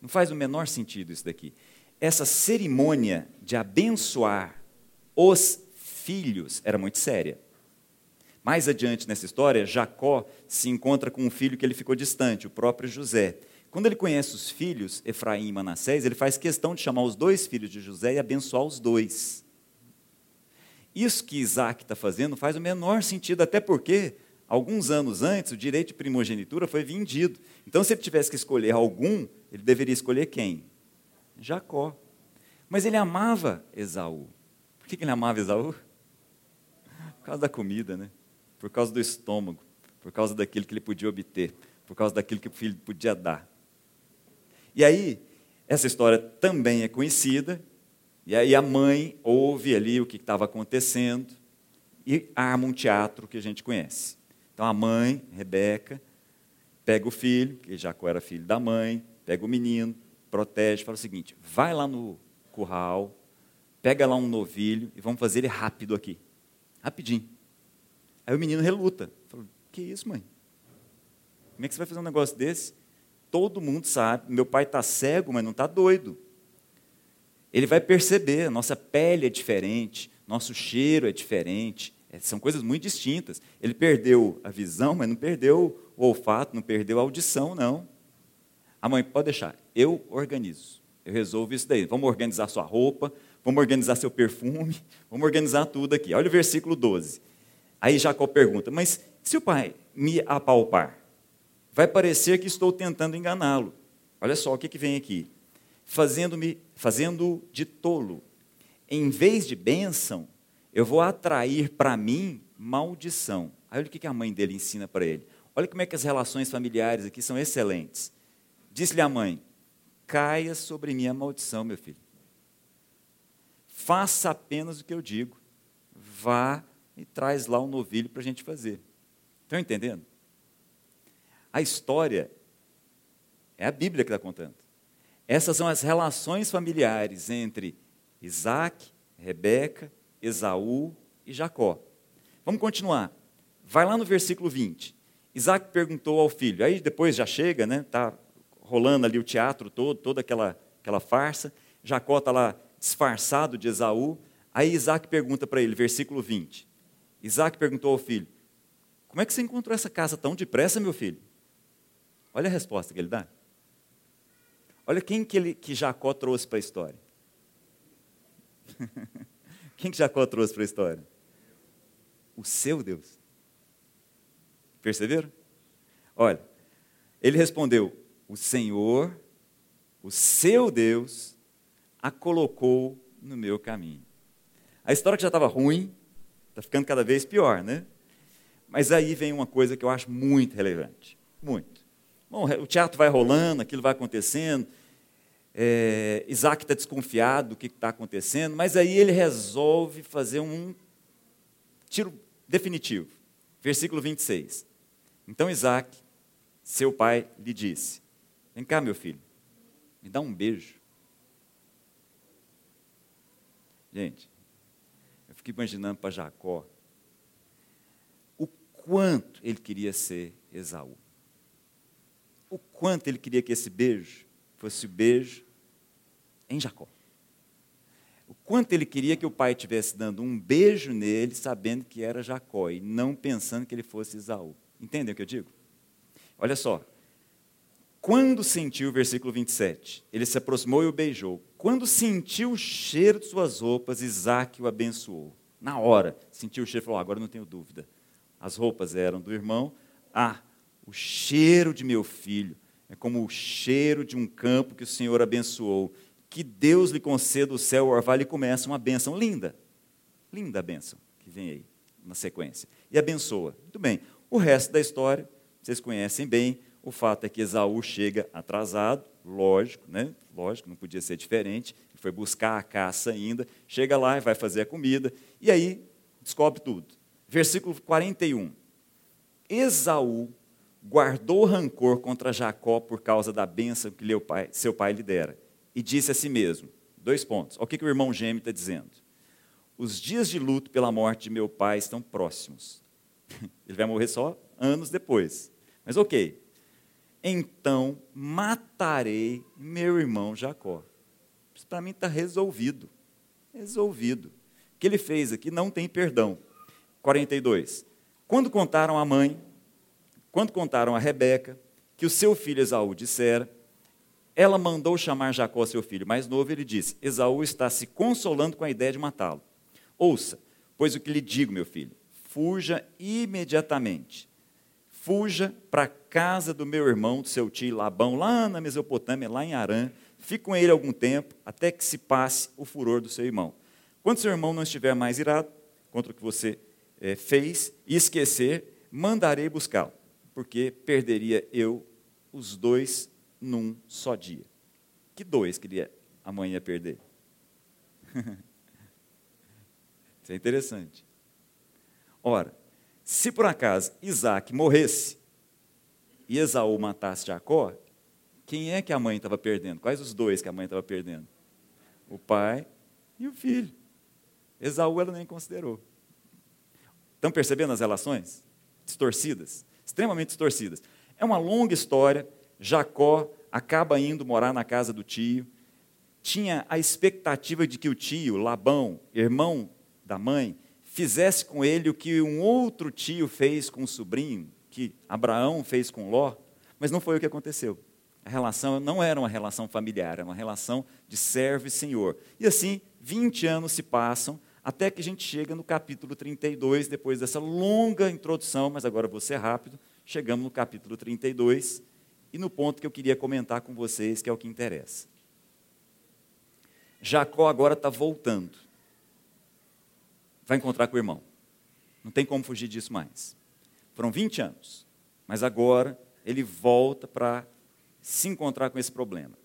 Não faz o menor sentido isso daqui. Essa cerimônia de abençoar os filhos era muito séria. Mais adiante nessa história, Jacó se encontra com um filho que ele ficou distante, o próprio José. Quando ele conhece os filhos, Efraim e Manassés, ele faz questão de chamar os dois filhos de José e abençoar os dois. Isso que Isaac está fazendo faz o menor sentido, até porque, alguns anos antes, o direito de primogenitura foi vendido. Então, se ele tivesse que escolher algum, ele deveria escolher quem? Jacó. Mas ele amava Esaú. Por que ele amava Esaú? Por causa da comida, né? Por causa do estômago, por causa daquilo que ele podia obter, por causa daquilo que o filho podia dar. E aí, essa história também é conhecida, e aí a mãe ouve ali o que estava acontecendo e arma um teatro que a gente conhece. Então a mãe, Rebeca, pega o filho, que Jacó era filho da mãe, pega o menino, protege, fala o seguinte: vai lá no curral, pega lá um novilho e vamos fazer ele rápido aqui. Rapidinho. Aí o menino reluta. Fala, que isso, mãe? Como é que você vai fazer um negócio desse? todo mundo sabe, meu pai está cego, mas não está doido. Ele vai perceber, nossa pele é diferente, nosso cheiro é diferente, é, são coisas muito distintas. Ele perdeu a visão, mas não perdeu o olfato, não perdeu a audição, não. A mãe, pode deixar, eu organizo, eu resolvo isso daí. Vamos organizar sua roupa, vamos organizar seu perfume, vamos organizar tudo aqui. Olha o versículo 12. Aí Jacó pergunta, mas se o pai me apalpar, vai parecer que estou tentando enganá-lo. Olha só o que, que vem aqui. Fazendo-me, fazendo de tolo. Em vez de bênção, eu vou atrair para mim maldição. Aí olha o que, que a mãe dele ensina para ele. Olha como é que as relações familiares aqui são excelentes. Disse-lhe a mãe: caia sobre mim a maldição, meu filho. Faça apenas o que eu digo. Vá e traz lá um novilho para a gente fazer. Estão entendendo? A história é a Bíblia que está contando. Essas são as relações familiares entre Isaac, Rebeca, Esaú e Jacó. Vamos continuar. Vai lá no versículo 20. Isaac perguntou ao filho, aí depois já chega, né? Está rolando ali o teatro todo, toda aquela, aquela farsa. Jacó está lá disfarçado de Esaú. Aí Isaac pergunta para ele, versículo 20. Isaac perguntou ao filho: Como é que você encontrou essa casa tão depressa, meu filho? Olha a resposta que ele dá. Olha quem que, ele, que Jacó trouxe para a história. quem que Jacó trouxe para a história? O seu Deus. Perceberam? Olha, ele respondeu: O Senhor, o seu Deus, a colocou no meu caminho. A história que já estava ruim, está ficando cada vez pior, né? Mas aí vem uma coisa que eu acho muito relevante. Muito. Bom, o teatro vai rolando, aquilo vai acontecendo. É, Isaac está desconfiado do que está acontecendo, mas aí ele resolve fazer um tiro definitivo. Versículo 26. Então Isaac, seu pai, lhe disse: Vem cá, meu filho, me dá um beijo. Gente, fico imaginando para Jacó o quanto ele queria ser Esaú o quanto ele queria que esse beijo fosse o beijo em Jacó. O quanto ele queria que o pai estivesse dando um beijo nele, sabendo que era Jacó, e não pensando que ele fosse Isaú. Entendem o que eu digo? Olha só. Quando sentiu, versículo 27, ele se aproximou e o beijou. Quando sentiu o cheiro de suas roupas, Isaac o abençoou. Na hora, sentiu o cheiro e falou: agora não tenho dúvida. As roupas eram do irmão. Ah, o cheiro de meu filho é como o cheiro de um campo que o Senhor abençoou. Que Deus lhe conceda o céu, o orvalho, e começa uma bênção linda. Linda a bênção que vem aí, na sequência. E abençoa. Muito bem. O resto da história, vocês conhecem bem. O fato é que Esaú chega atrasado, lógico, né? Lógico, não podia ser diferente. Foi buscar a caça ainda. Chega lá e vai fazer a comida. E aí descobre tudo. Versículo 41. Esaú guardou rancor contra Jacó por causa da bênção que seu pai lhe dera. E disse a si mesmo: dois pontos. Olha o que, que o irmão gêmeo está dizendo. Os dias de luto pela morte de meu pai estão próximos. Ele vai morrer só anos depois. Mas ok. Então matarei meu irmão Jacó. Isso para mim está resolvido. Resolvido. O que ele fez aqui não tem perdão. 42. Quando contaram à mãe, quando contaram a Rebeca que o seu filho Esaú dissera, ela mandou chamar Jacó, seu filho mais novo, e ele disse: Esaú está se consolando com a ideia de matá-lo. Ouça, pois o que lhe digo, meu filho, fuja imediatamente. Fuja para a casa do meu irmão, do seu tio Labão, lá na Mesopotâmia, lá em Arã. Fique com ele algum tempo, até que se passe o furor do seu irmão. Quando seu irmão não estiver mais irado contra o que você é, fez e esquecer, mandarei buscá-lo porque perderia eu os dois num só dia. Que dois queria a mãe ia perder? Isso é interessante. Ora, se por acaso Isaac morresse e Esaú matasse Jacó, quem é que a mãe estava perdendo? Quais os dois que a mãe estava perdendo? O pai e o filho. Esaú ela nem considerou. Estão percebendo as relações distorcidas? extremamente distorcidas. É uma longa história. Jacó acaba indo morar na casa do tio. Tinha a expectativa de que o tio, Labão, irmão da mãe, fizesse com ele o que um outro tio fez com o sobrinho, que Abraão fez com Ló, mas não foi o que aconteceu. A relação não era uma relação familiar, era uma relação de servo e senhor. E assim, 20 anos se passam, até que a gente chega no capítulo 32, depois dessa longa introdução, mas agora vou ser rápido, chegamos no capítulo 32 e no ponto que eu queria comentar com vocês, que é o que interessa. Jacó agora está voltando. Vai encontrar com o irmão. Não tem como fugir disso mais. Foram 20 anos, mas agora ele volta para se encontrar com esse problema.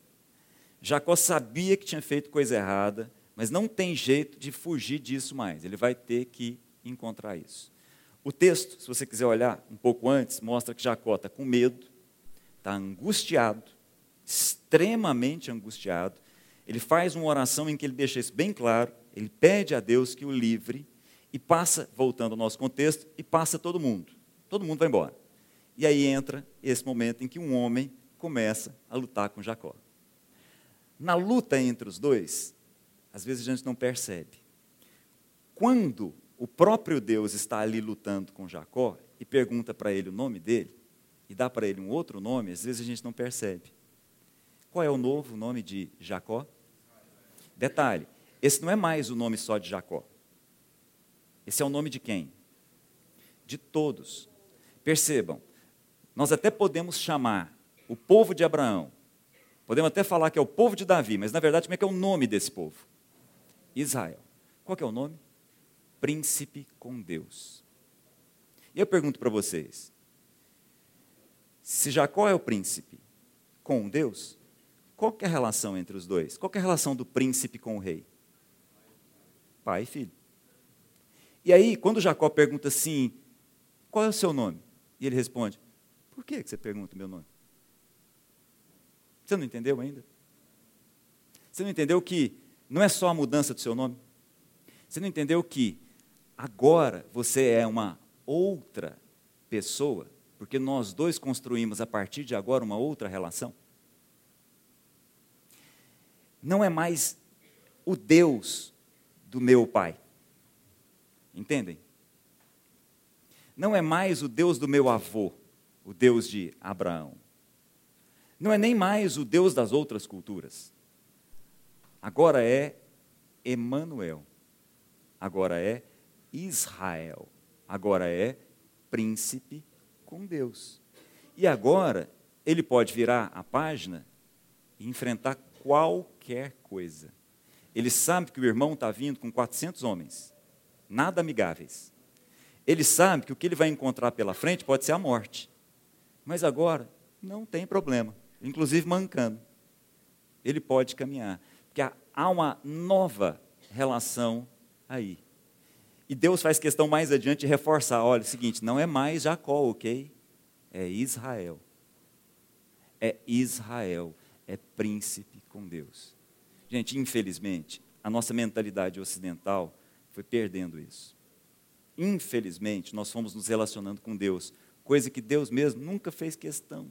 Jacó sabia que tinha feito coisa errada, mas não tem jeito de fugir disso mais. Ele vai ter que encontrar isso. O texto, se você quiser olhar um pouco antes, mostra que Jacó está com medo, está angustiado, extremamente angustiado. Ele faz uma oração em que ele deixa isso bem claro. Ele pede a Deus que o livre e passa, voltando ao nosso contexto, e passa todo mundo. Todo mundo vai embora. E aí entra esse momento em que um homem começa a lutar com Jacó. Na luta entre os dois, às vezes a gente não percebe. Quando o próprio Deus está ali lutando com Jacó e pergunta para ele o nome dele, e dá para ele um outro nome, às vezes a gente não percebe. Qual é o novo nome de Jacó? Detalhe: esse não é mais o nome só de Jacó. Esse é o nome de quem? De todos. Percebam, nós até podemos chamar o povo de Abraão, podemos até falar que é o povo de Davi, mas na verdade, como é que é o nome desse povo? Israel. Qual é o nome? Príncipe com Deus. E eu pergunto para vocês: se Jacó é o príncipe com Deus, qual é a relação entre os dois? Qual é a relação do príncipe com o rei? Pai e filho. E aí, quando Jacó pergunta assim: qual é o seu nome? E ele responde: por que você pergunta meu nome? Você não entendeu ainda? Você não entendeu que não é só a mudança do seu nome. Você não entendeu que agora você é uma outra pessoa, porque nós dois construímos a partir de agora uma outra relação? Não é mais o Deus do meu pai. Entendem? Não é mais o Deus do meu avô, o Deus de Abraão. Não é nem mais o Deus das outras culturas. Agora é Emanuel. Agora é Israel. Agora é príncipe com Deus. E agora ele pode virar a página e enfrentar qualquer coisa. Ele sabe que o irmão está vindo com 400 homens, nada amigáveis. Ele sabe que o que ele vai encontrar pela frente pode ser a morte. Mas agora não tem problema, inclusive mancando. Ele pode caminhar, porque há uma nova relação aí. E Deus faz questão mais adiante de reforçar: olha, é o seguinte, não é mais Jacó, ok? É Israel. É Israel, é príncipe com Deus. Gente, infelizmente, a nossa mentalidade ocidental foi perdendo isso. Infelizmente, nós fomos nos relacionando com Deus, coisa que Deus mesmo nunca fez questão.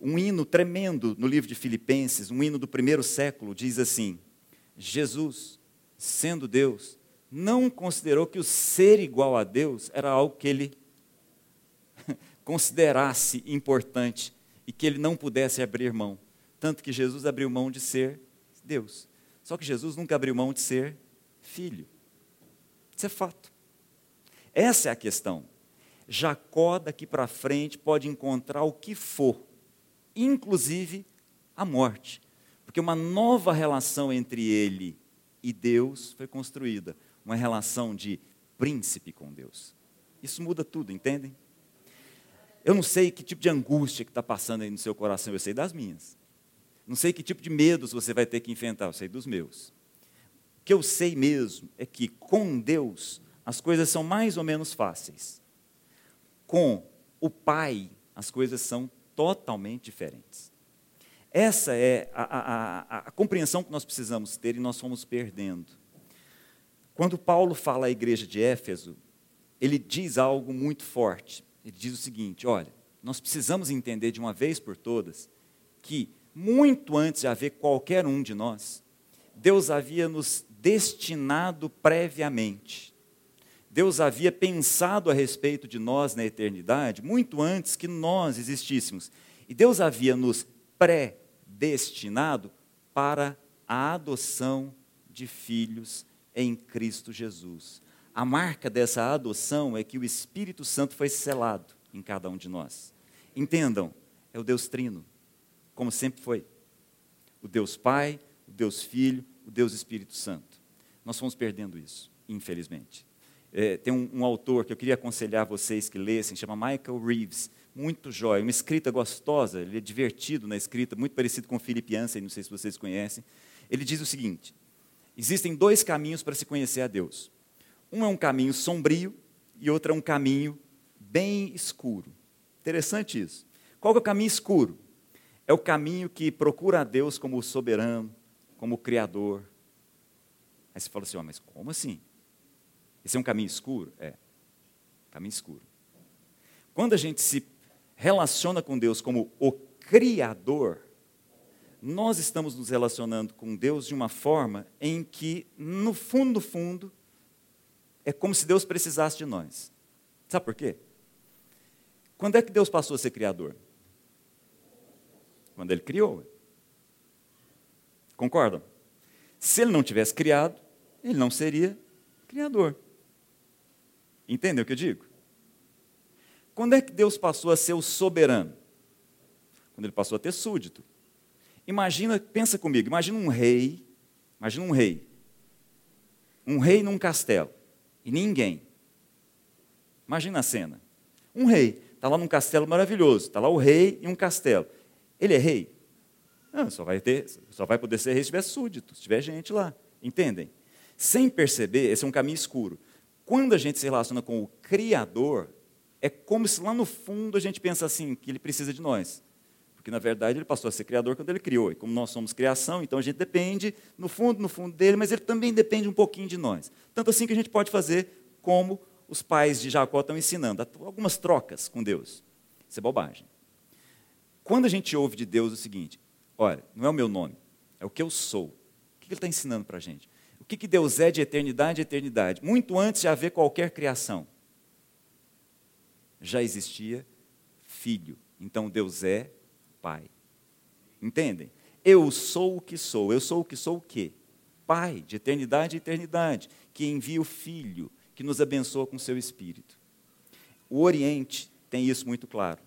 Um hino tremendo no livro de Filipenses, um hino do primeiro século, diz assim: Jesus, sendo Deus, não considerou que o ser igual a Deus era algo que ele considerasse importante e que ele não pudesse abrir mão. Tanto que Jesus abriu mão de ser Deus. Só que Jesus nunca abriu mão de ser filho. Isso é fato. Essa é a questão. Jacó, daqui para frente, pode encontrar o que for, inclusive a morte. Porque uma nova relação entre ele e Deus foi construída uma relação de príncipe com Deus. Isso muda tudo, entendem? Eu não sei que tipo de angústia que está passando aí no seu coração, eu sei das minhas. Não sei que tipo de medos você vai ter que enfrentar, eu sei dos meus. O que eu sei mesmo é que com Deus as coisas são mais ou menos fáceis. Com o Pai, as coisas são totalmente diferentes. Essa é a, a, a, a compreensão que nós precisamos ter e nós fomos perdendo. Quando Paulo fala à igreja de Éfeso, ele diz algo muito forte. Ele diz o seguinte: olha, nós precisamos entender de uma vez por todas que, muito antes de haver qualquer um de nós, Deus havia nos destinado previamente. Deus havia pensado a respeito de nós na eternidade muito antes que nós existíssemos. E Deus havia nos predestinado para a adoção de filhos em Cristo Jesus. A marca dessa adoção é que o Espírito Santo foi selado em cada um de nós. Entendam, é o Deus Trino, como sempre foi. O Deus Pai, o Deus Filho, o Deus Espírito Santo. Nós fomos perdendo isso, infelizmente. É, tem um, um, autor que eu queria aconselhar vocês que lessem, chama Michael Reeves, muito jóia, uma escrita gostosa, ele é divertido na escrita, muito parecido com o Philip Yancey, não sei se vocês conhecem. Ele diz o seguinte: Existem dois caminhos para se conhecer a Deus. Um é um caminho sombrio e outro é um caminho bem escuro. Interessante isso. Qual é o caminho escuro? É o caminho que procura a Deus como soberano, como criador. Aí você fala assim, oh, mas como assim? Esse é um caminho escuro? É, caminho escuro. Quando a gente se relaciona com Deus como o Criador, nós estamos nos relacionando com Deus de uma forma em que, no fundo, no fundo, é como se Deus precisasse de nós. Sabe por quê? Quando é que Deus passou a ser criador? Quando Ele criou. Concordam? Se Ele não tivesse criado, Ele não seria criador. Entendeu o que eu digo? Quando é que Deus passou a ser o soberano? Quando Ele passou a ter súdito. Imagina, pensa comigo, imagina um rei, imagina um rei. Um rei num castelo e ninguém. Imagina a cena. Um rei, está lá num castelo maravilhoso, está lá o rei e um castelo. Ele é rei? Não, só vai ter, só vai poder ser rei se tiver súditos, se tiver gente lá. Entendem? Sem perceber, esse é um caminho escuro. Quando a gente se relaciona com o Criador, é como se lá no fundo a gente pensa assim, que ele precisa de nós. Porque, na verdade, ele passou a ser criador quando ele criou. E como nós somos criação, então a gente depende, no fundo, no fundo dele, mas ele também depende um pouquinho de nós. Tanto assim que a gente pode fazer como os pais de Jacó estão ensinando, algumas trocas com Deus. Isso é bobagem. Quando a gente ouve de Deus o seguinte, olha, não é o meu nome, é o que eu sou. O que ele está ensinando para a gente? O que, que Deus é de eternidade a eternidade? Muito antes de haver qualquer criação, já existia filho. Então Deus é Pai. Entendem? Eu sou o que sou. Eu sou o que sou o quê? Pai, de eternidade e eternidade, que envia o Filho, que nos abençoa com seu Espírito. O Oriente tem isso muito claro.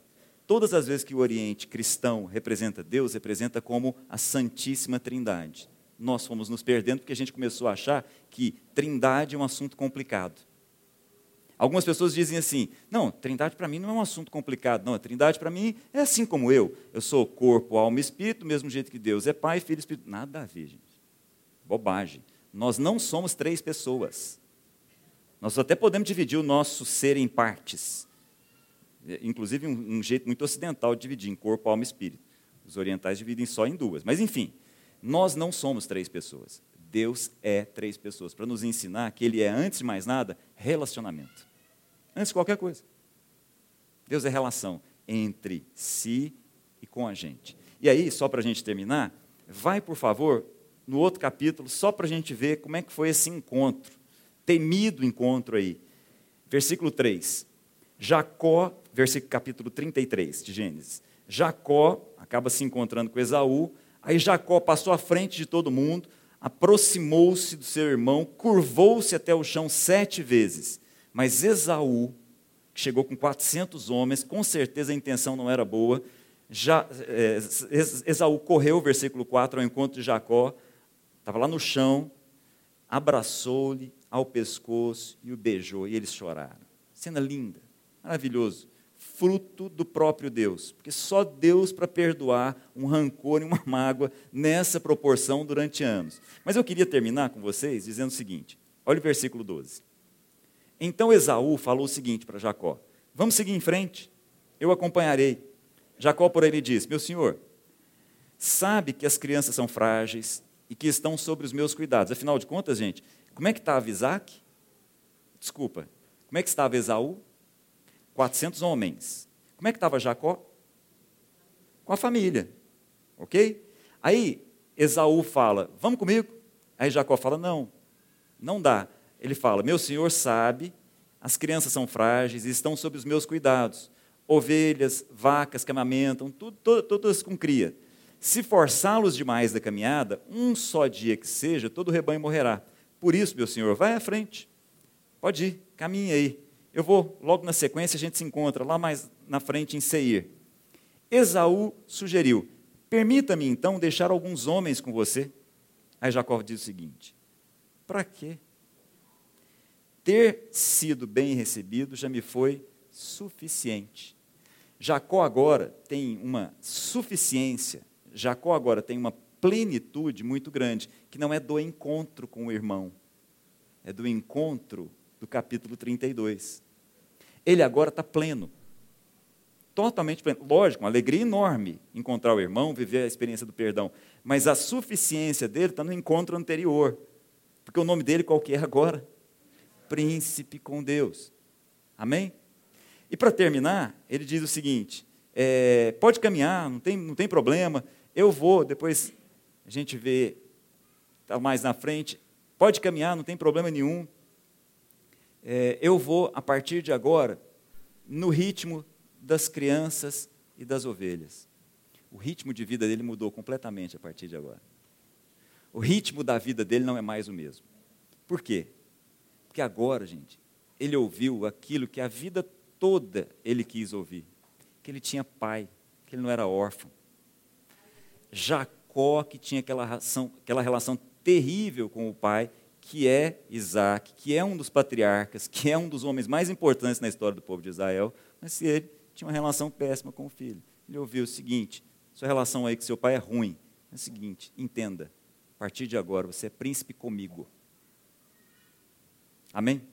Todas as vezes que o Oriente cristão representa Deus, representa como a Santíssima Trindade. Nós fomos nos perdendo porque a gente começou a achar que Trindade é um assunto complicado. Algumas pessoas dizem assim: não, trindade para mim não é um assunto complicado, não. A trindade para mim é assim como eu. Eu sou corpo, alma e espírito, do mesmo jeito que Deus é Pai, Filho e Espírito. Nada a ver, gente. Bobagem. Nós não somos três pessoas. Nós até podemos dividir o nosso ser em partes. É, inclusive, um, um jeito muito ocidental de dividir em corpo, alma e espírito. Os orientais dividem só em duas. Mas, enfim, nós não somos três pessoas. Deus é três pessoas, para nos ensinar que Ele é, antes de mais nada, relacionamento antes de qualquer coisa. Deus é relação entre si e com a gente. E aí, só para a gente terminar, vai, por favor, no outro capítulo, só para a gente ver como é que foi esse encontro, temido encontro aí. Versículo 3. Jacó, versículo capítulo 33 de Gênesis. Jacó acaba se encontrando com Esaú, aí Jacó passou à frente de todo mundo, aproximou-se do seu irmão, curvou-se até o chão sete vezes mas Esaú, que chegou com 400 homens, com certeza a intenção não era boa. Já, é, Esaú correu, versículo 4, ao encontro de Jacó, estava lá no chão, abraçou-lhe ao pescoço e o beijou, e eles choraram. Cena linda, maravilhoso, fruto do próprio Deus, porque só Deus para perdoar um rancor e uma mágoa nessa proporção durante anos. Mas eu queria terminar com vocês dizendo o seguinte: olha o versículo 12. Então Esaú falou o seguinte para Jacó: Vamos seguir em frente, eu acompanharei. Jacó, por ele, disse: Meu senhor, sabe que as crianças são frágeis e que estão sob os meus cuidados. Afinal de contas, gente, como é que estava Isaac? Desculpa, como é que estava Esaú? 400 homens. Como é que estava Jacó? Com a família, ok? Aí Esaú fala: Vamos comigo? Aí Jacó fala: Não, não dá ele fala: Meu senhor sabe, as crianças são frágeis e estão sob os meus cuidados. Ovelhas, vacas que amamentam, tudo, todas com cria. Se forçá-los demais da caminhada, um só dia que seja, todo o rebanho morrerá. Por isso, meu senhor, vai à frente. Pode ir, caminhe aí. Eu vou, logo na sequência, a gente se encontra lá mais na frente em Seir. Esaú sugeriu: Permita-me então deixar alguns homens com você. Aí Jacó diz o seguinte: Para quê? ter sido bem recebido já me foi suficiente. Jacó agora tem uma suficiência, Jacó agora tem uma plenitude muito grande, que não é do encontro com o irmão, é do encontro do capítulo 32. Ele agora está pleno, totalmente pleno. Lógico, uma alegria enorme encontrar o irmão, viver a experiência do perdão, mas a suficiência dele está no encontro anterior, porque o nome dele qual que é agora? príncipe com Deus. Amém? E para terminar, ele diz o seguinte: é, pode caminhar, não tem, não tem problema, eu vou, depois a gente vê tá mais na frente, pode caminhar, não tem problema nenhum. É, eu vou, a partir de agora, no ritmo das crianças e das ovelhas. O ritmo de vida dele mudou completamente a partir de agora. O ritmo da vida dele não é mais o mesmo. Por quê? Porque agora, gente, ele ouviu aquilo que a vida toda ele quis ouvir: que ele tinha pai, que ele não era órfão. Jacó, que tinha aquela relação, aquela relação terrível com o pai, que é Isaac, que é um dos patriarcas, que é um dos homens mais importantes na história do povo de Israel, mas se ele tinha uma relação péssima com o filho. Ele ouviu o seguinte: sua relação aí com seu pai é ruim. É o seguinte, entenda, a partir de agora você é príncipe comigo. Amém?